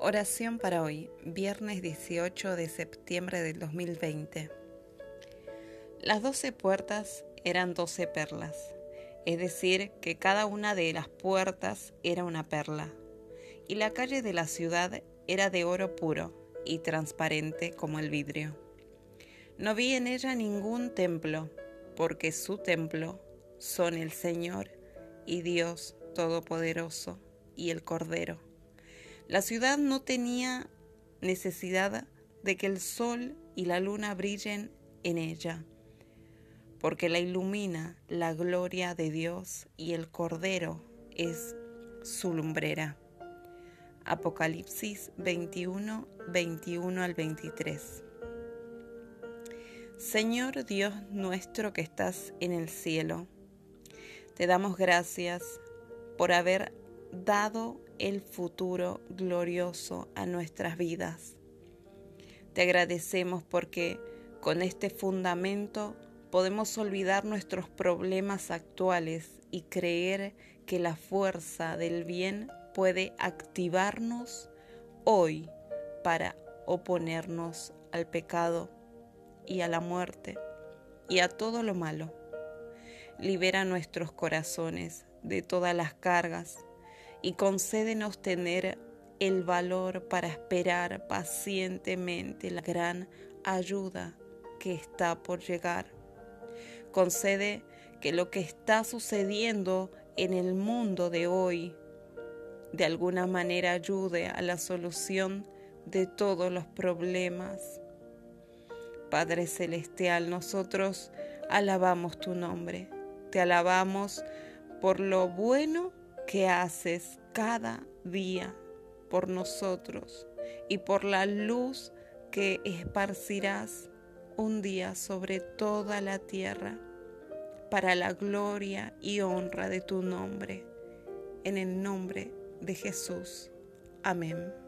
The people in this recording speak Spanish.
Oración para hoy, viernes 18 de septiembre del 2020. Las doce puertas eran doce perlas, es decir, que cada una de las puertas era una perla, y la calle de la ciudad era de oro puro y transparente como el vidrio. No vi en ella ningún templo, porque su templo son el Señor y Dios Todopoderoso y el Cordero. La ciudad no tenía necesidad de que el sol y la luna brillen en ella, porque la ilumina la gloria de Dios y el Cordero es su lumbrera. Apocalipsis 21, 21 al 23. Señor Dios nuestro que estás en el cielo, te damos gracias por haber dado el futuro glorioso a nuestras vidas. Te agradecemos porque con este fundamento podemos olvidar nuestros problemas actuales y creer que la fuerza del bien puede activarnos hoy para oponernos al pecado y a la muerte y a todo lo malo. Libera nuestros corazones de todas las cargas y concédenos tener el valor para esperar pacientemente la gran ayuda que está por llegar. Concede que lo que está sucediendo en el mundo de hoy de alguna manera ayude a la solución de todos los problemas. Padre Celestial, nosotros alabamos tu nombre, te alabamos por lo bueno que haces cada día por nosotros y por la luz que esparcirás un día sobre toda la tierra para la gloria y honra de tu nombre. En el nombre de Jesús. Amén.